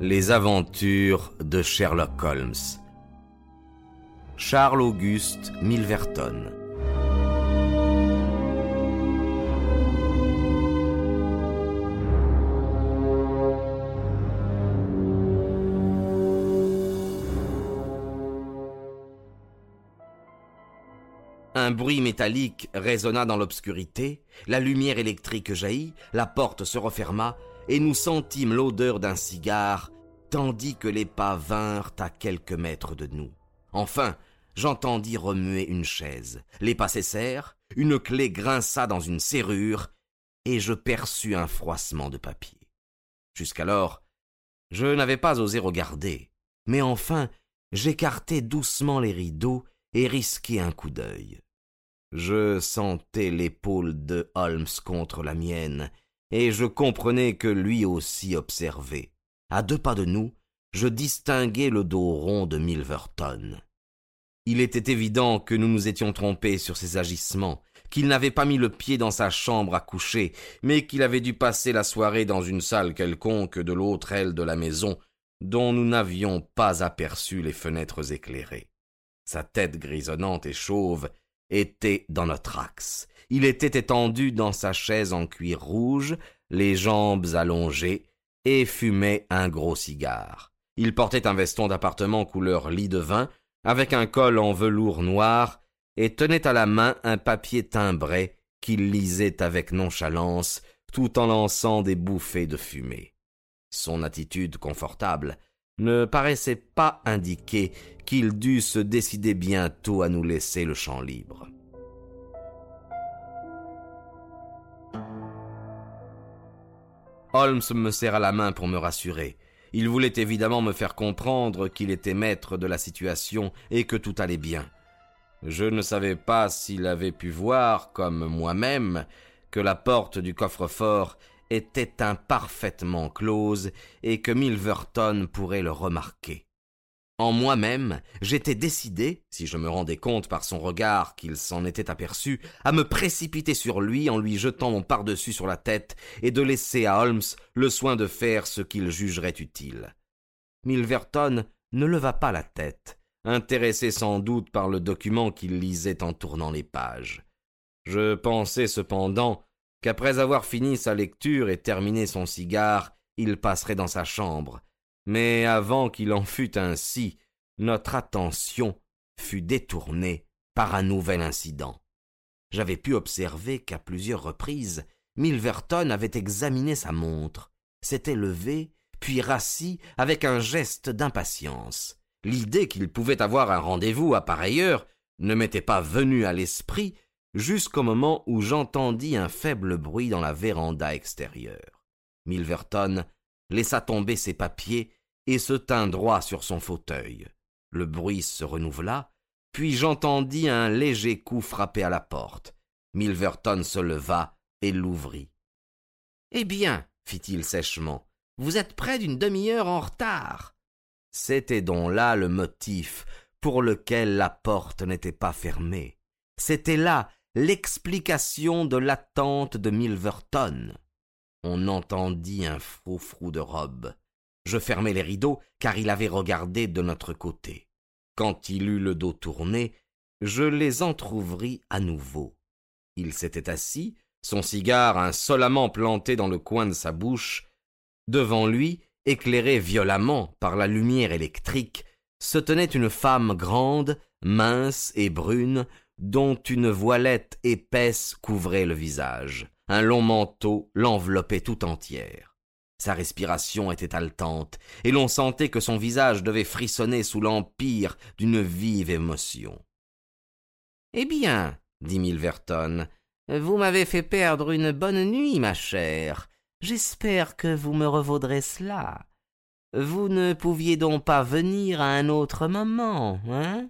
Les aventures de Sherlock Holmes. Charles Auguste Milverton. Un bruit métallique résonna dans l'obscurité, la lumière électrique jaillit, la porte se referma, et nous sentîmes l'odeur d'un cigare, tandis que les pas vinrent à quelques mètres de nous. Enfin, j'entendis remuer une chaise. Les pas cessèrent, une clé grinça dans une serrure, et je perçus un froissement de papier. Jusqu'alors, je n'avais pas osé regarder, mais enfin, j'écartai doucement les rideaux et risquai un coup d'œil. Je sentais l'épaule de Holmes contre la mienne, et je comprenais que lui aussi observait. À deux pas de nous, je distinguai le dos rond de Milverton. Il était évident que nous nous étions trompés sur ses agissements, qu'il n'avait pas mis le pied dans sa chambre à coucher, mais qu'il avait dû passer la soirée dans une salle quelconque de l'autre aile de la maison, dont nous n'avions pas aperçu les fenêtres éclairées. Sa tête grisonnante et chauve était dans notre axe, il était étendu dans sa chaise en cuir rouge, les jambes allongées, et fumait un gros cigare. Il portait un veston d'appartement couleur lit de vin, avec un col en velours noir, et tenait à la main un papier timbré qu'il lisait avec nonchalance, tout en lançant des bouffées de fumée. Son attitude confortable ne paraissait pas indiquer qu'il dût se décider bientôt à nous laisser le champ libre. Holmes me serra la main pour me rassurer. Il voulait évidemment me faire comprendre qu'il était maître de la situation et que tout allait bien. Je ne savais pas s'il avait pu voir, comme moi-même, que la porte du coffre-fort était imparfaitement close et que Milverton pourrait le remarquer. En moi-même, j'étais décidé, si je me rendais compte par son regard qu'il s'en était aperçu, à me précipiter sur lui en lui jetant mon pardessus sur la tête et de laisser à Holmes le soin de faire ce qu'il jugerait utile. Milverton ne leva pas la tête, intéressé sans doute par le document qu'il lisait en tournant les pages. Je pensais cependant qu'après avoir fini sa lecture et terminé son cigare, il passerait dans sa chambre, mais avant qu'il en fût ainsi, notre attention fut détournée par un nouvel incident. J'avais pu observer qu'à plusieurs reprises, Milverton avait examiné sa montre, s'était levé, puis rassis avec un geste d'impatience. L'idée qu'il pouvait avoir un rendez-vous à pareille heure ne m'était pas venue à l'esprit jusqu'au moment où j'entendis un faible bruit dans la véranda extérieure. Milverton laissa tomber ses papiers et se tint droit sur son fauteuil. Le bruit se renouvela, puis j'entendis un léger coup frapper à la porte. Milverton se leva et l'ouvrit. Eh bien, fit-il sèchement, vous êtes près d'une demi-heure en retard. C'était donc là le motif pour lequel la porte n'était pas fermée. C'était là l'explication de l'attente de Milverton. On entendit un froufrou de robe. Je fermai les rideaux, car il avait regardé de notre côté. Quand il eut le dos tourné, je les entr'ouvris à nouveau. Il s'était assis, son cigare insolemment planté dans le coin de sa bouche. Devant lui, éclairé violemment par la lumière électrique, se tenait une femme grande, mince et brune, dont une voilette épaisse couvrait le visage. Un long manteau l'enveloppait tout entière. Sa respiration était haletante, et l'on sentait que son visage devait frissonner sous l'empire d'une vive émotion. Eh bien, dit Milverton, vous m'avez fait perdre une bonne nuit, ma chère. J'espère que vous me revaudrez cela. Vous ne pouviez donc pas venir à un autre moment, hein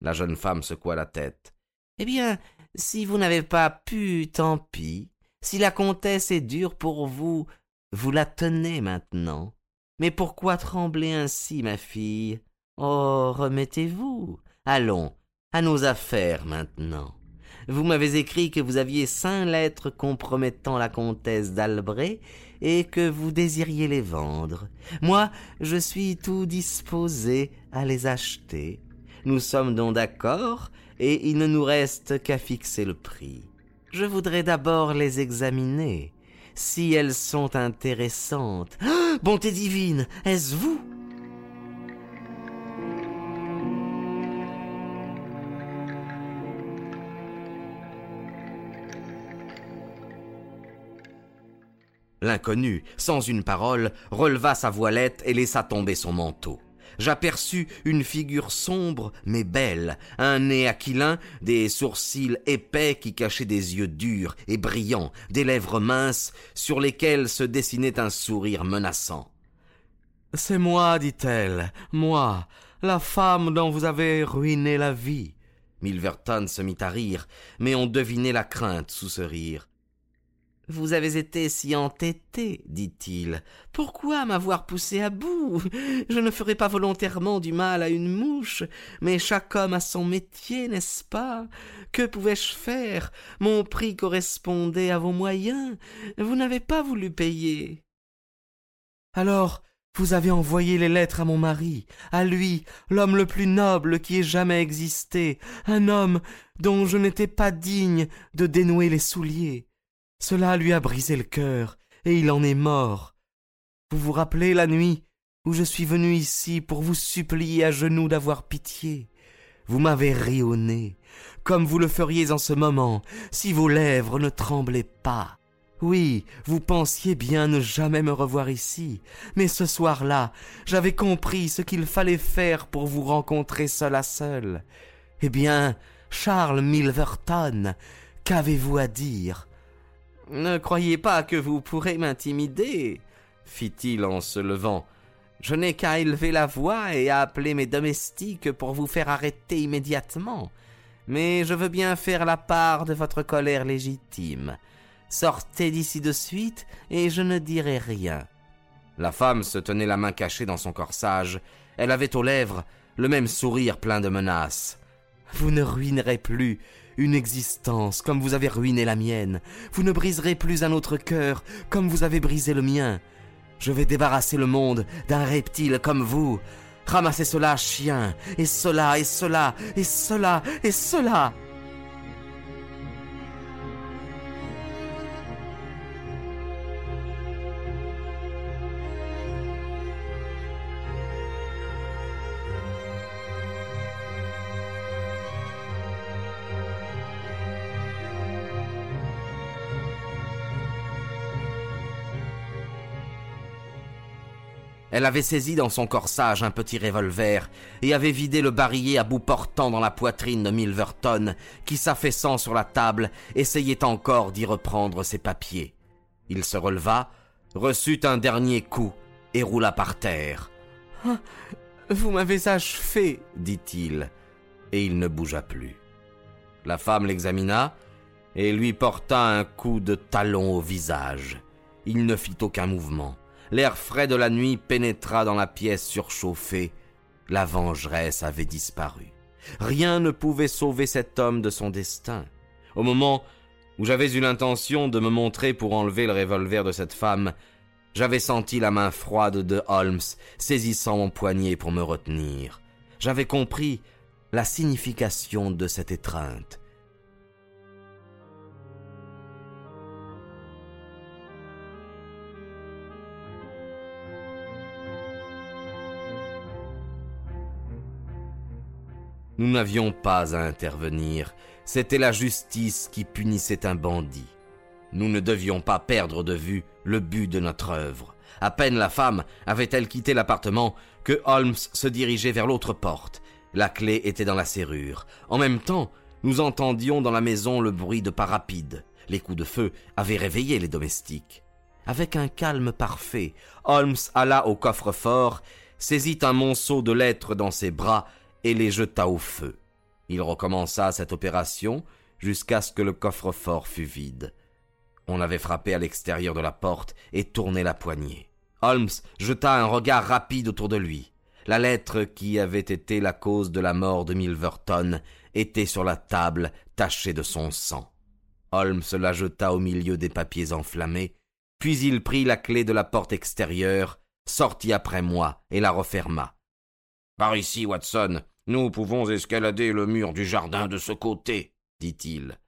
La jeune femme secoua la tête. Eh bien, si vous n'avez pas pu, tant pis. Si la comtesse est dure pour vous, vous la tenez maintenant. Mais pourquoi trembler ainsi, ma fille? Oh, remettez-vous. Allons, à nos affaires maintenant. Vous m'avez écrit que vous aviez cinq lettres compromettant la comtesse d'Albret et que vous désiriez les vendre. Moi, je suis tout disposé à les acheter. Nous sommes donc d'accord, et il ne nous reste qu'à fixer le prix. Je voudrais d'abord les examiner. Si elles sont intéressantes. Ah, bonté divine, est-ce vous? L'inconnu, sans une parole, releva sa voilette et laissa tomber son manteau. J'aperçus une figure sombre mais belle, un nez aquilin, des sourcils épais qui cachaient des yeux durs et brillants, des lèvres minces sur lesquelles se dessinait un sourire menaçant. C'est moi, dit-elle, moi, la femme dont vous avez ruiné la vie. Milverton se mit à rire, mais on devinait la crainte sous ce rire. Vous avez été si entêté, dit-il. Pourquoi m'avoir poussé à bout? Je ne ferai pas volontairement du mal à une mouche, mais chaque homme a son métier, n'est-ce pas? Que pouvais-je faire? Mon prix correspondait à vos moyens. Vous n'avez pas voulu payer. Alors, vous avez envoyé les lettres à mon mari, à lui, l'homme le plus noble qui ait jamais existé, un homme dont je n'étais pas digne de dénouer les souliers. Cela lui a brisé le cœur, et il en est mort. Vous vous rappelez la nuit où je suis venu ici pour vous supplier à genoux d'avoir pitié? Vous m'avez ri au nez, comme vous le feriez en ce moment, si vos lèvres ne tremblaient pas. Oui, vous pensiez bien ne jamais me revoir ici, mais ce soir-là, j'avais compris ce qu'il fallait faire pour vous rencontrer seul à seul. Eh bien, Charles Milverton, qu'avez-vous à dire? Ne croyez pas que vous pourrez m'intimider, fit-il en se levant. Je n'ai qu'à élever la voix et à appeler mes domestiques pour vous faire arrêter immédiatement. Mais je veux bien faire la part de votre colère légitime. Sortez d'ici de suite et je ne dirai rien. La femme se tenait la main cachée dans son corsage. Elle avait aux lèvres le même sourire plein de menaces. Vous ne ruinerez plus une existence comme vous avez ruiné la mienne. Vous ne briserez plus un autre cœur comme vous avez brisé le mien. Je vais débarrasser le monde d'un reptile comme vous. Ramassez cela, chien, et cela, et cela, et cela, et cela. Elle avait saisi dans son corsage un petit revolver et avait vidé le barillet à bout portant dans la poitrine de Milverton, qui s'affaissant sur la table essayait encore d'y reprendre ses papiers. Il se releva, reçut un dernier coup et roula par terre. Ah, vous m'avez achevé, dit-il, et il ne bougea plus. La femme l'examina et lui porta un coup de talon au visage. Il ne fit aucun mouvement. L'air frais de la nuit pénétra dans la pièce surchauffée. La vengeresse avait disparu. Rien ne pouvait sauver cet homme de son destin. Au moment où j'avais eu l'intention de me montrer pour enlever le revolver de cette femme, j'avais senti la main froide de Holmes saisissant mon poignet pour me retenir. J'avais compris la signification de cette étreinte. Nous n'avions pas à intervenir, c'était la justice qui punissait un bandit. Nous ne devions pas perdre de vue le but de notre œuvre. À peine la femme avait-elle quitté l'appartement que Holmes se dirigeait vers l'autre porte. La clé était dans la serrure. En même temps, nous entendions dans la maison le bruit de pas rapides. Les coups de feu avaient réveillé les domestiques. Avec un calme parfait, Holmes alla au coffre-fort, saisit un monceau de lettres dans ses bras et les jeta au feu. Il recommença cette opération jusqu'à ce que le coffre-fort fût vide. On avait frappé à l'extérieur de la porte et tourné la poignée. Holmes jeta un regard rapide autour de lui. La lettre qui avait été la cause de la mort de Milverton était sur la table, tachée de son sang. Holmes la jeta au milieu des papiers enflammés, puis il prit la clé de la porte extérieure, sortit après moi et la referma. Par ici, Watson, nous pouvons escalader le mur du jardin de ce côté, dit-il.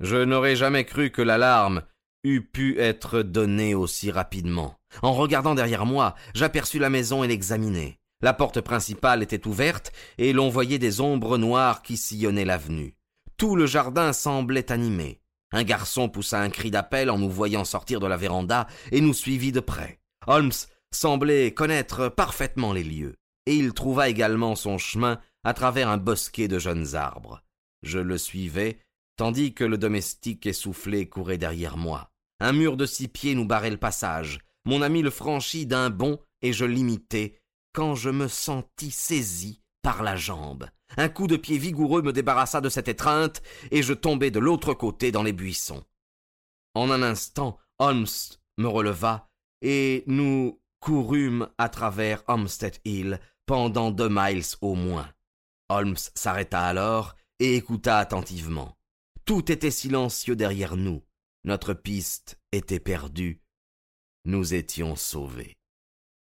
Je n'aurais jamais cru que l'alarme eût pu être donnée aussi rapidement. En regardant derrière moi, j'aperçus la maison et l'examinai. La porte principale était ouverte, et l'on voyait des ombres noires qui sillonnaient l'avenue. Tout le jardin semblait animé. Un garçon poussa un cri d'appel en nous voyant sortir de la véranda et nous suivit de près. Holmes semblait connaître parfaitement les lieux, et il trouva également son chemin à travers un bosquet de jeunes arbres. Je le suivais, tandis que le domestique essoufflé courait derrière moi. Un mur de six pieds nous barrait le passage. Mon ami le franchit d'un bond et je l'imitai quand je me sentis saisi par la jambe. Un coup de pied vigoureux me débarrassa de cette étreinte et je tombai de l'autre côté dans les buissons. En un instant, Holmes me releva et nous courûmes à travers Homestead Hill pendant deux miles au moins. Holmes s'arrêta alors et écouta attentivement. Tout était silencieux derrière nous. Notre piste était perdue. Nous étions sauvés.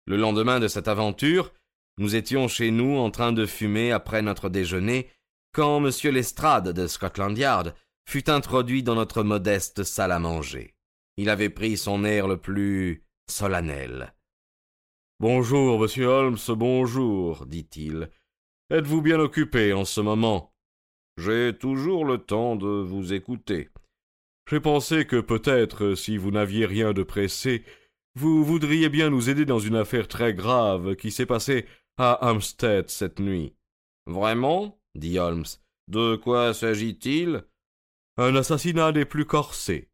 Le lendemain de cette aventure, nous étions chez nous en train de fumer après notre déjeuner, quand M. Lestrade de Scotland Yard fut introduit dans notre modeste salle à manger. Il avait pris son air le plus solennel. Bonjour, monsieur Holmes, bonjour, dit-il. Êtes-vous bien occupé en ce moment? J'ai toujours le temps de vous écouter. J'ai pensé que peut-être, si vous n'aviez rien de pressé, vous voudriez bien nous aider dans une affaire très grave qui s'est passée à Hampstead cette nuit. Vraiment? dit Holmes. De quoi s'agit-il? Un assassinat des plus corsés.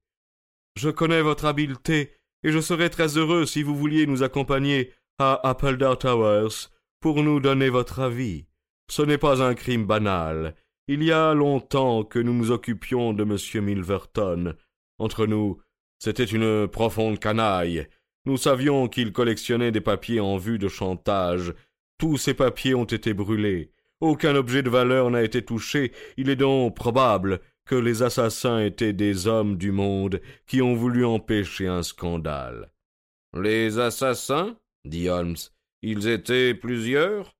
Je connais votre habileté, et je serais très heureux si vous vouliez nous accompagner à Appledore Towers pour nous donner votre avis. Ce n'est pas un crime banal. Il y a longtemps que nous nous occupions de M. Milverton. Entre nous, c'était une profonde canaille, nous savions qu'il collectionnait des papiers en vue de chantage. Tous ces papiers ont été brûlés. Aucun objet de valeur n'a été touché. Il est donc probable que les assassins étaient des hommes du monde qui ont voulu empêcher un scandale. Les assassins? Dit Holmes. Ils étaient plusieurs?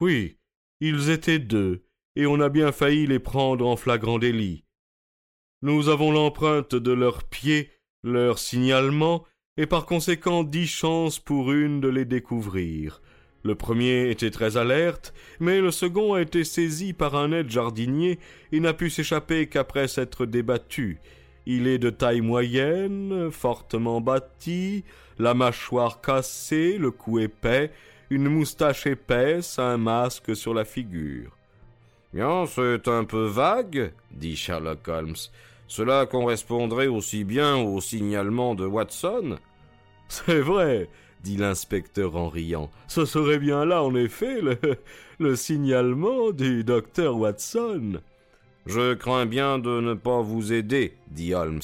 Oui, ils étaient deux, et on a bien failli les prendre en flagrant délit. Nous avons l'empreinte de leurs pieds, leur signalement, et par conséquent dix chances pour une de les découvrir. Le premier était très alerte, mais le second a été saisi par un aide jardinier et n'a pu s'échapper qu'après s'être débattu. Il est de taille moyenne, fortement bâti, la mâchoire cassée, le cou épais, une moustache épaisse, un masque sur la figure. Bien, c'est un peu vague, dit Sherlock Holmes. Cela correspondrait aussi bien au signalement de Watson. C'est vrai, dit l'inspecteur en riant. Ce serait bien là, en effet, le, le signalement du docteur Watson. Je crains bien de ne pas vous aider, dit Holmes.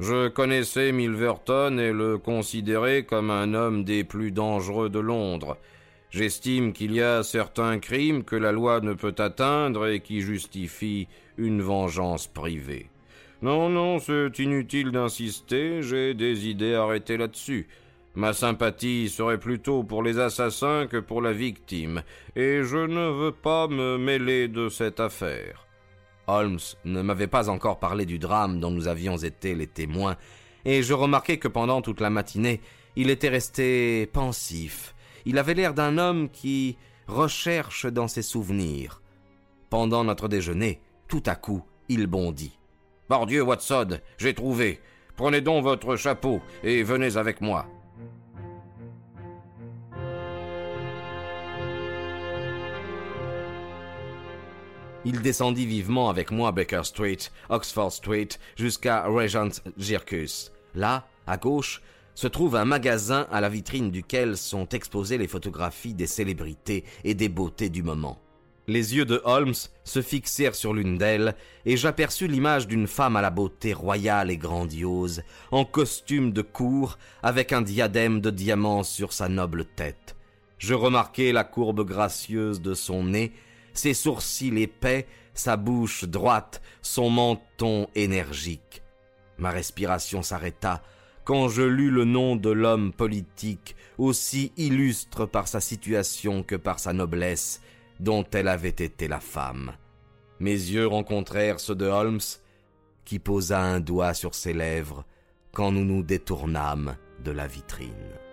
Je connaissais Milverton et le considérais comme un homme des plus dangereux de Londres. J'estime qu'il y a certains crimes que la loi ne peut atteindre et qui justifient une vengeance privée. Non, non, c'est inutile d'insister, j'ai des idées arrêtées là-dessus. Ma sympathie serait plutôt pour les assassins que pour la victime, et je ne veux pas me mêler de cette affaire. Holmes ne m'avait pas encore parlé du drame dont nous avions été les témoins, et je remarquai que pendant toute la matinée, il était resté pensif. Il avait l'air d'un homme qui recherche dans ses souvenirs. Pendant notre déjeuner, tout à coup, il bondit. Pardieu, Watson, j'ai trouvé. Prenez donc votre chapeau et venez avec moi. Il descendit vivement avec moi Baker Street, Oxford Street, jusqu'à Regent Circus. Là, à gauche, se trouve un magasin à la vitrine duquel sont exposées les photographies des célébrités et des beautés du moment. Les yeux de Holmes se fixèrent sur l'une d'elles, et j'aperçus l'image d'une femme à la beauté royale et grandiose, en costume de cour, avec un diadème de diamants sur sa noble tête. Je remarquai la courbe gracieuse de son nez, ses sourcils épais, sa bouche droite, son menton énergique. Ma respiration s'arrêta quand je lus le nom de l'homme politique, aussi illustre par sa situation que par sa noblesse, dont elle avait été la femme. Mes yeux rencontrèrent ceux de Holmes, qui posa un doigt sur ses lèvres quand nous nous détournâmes de la vitrine.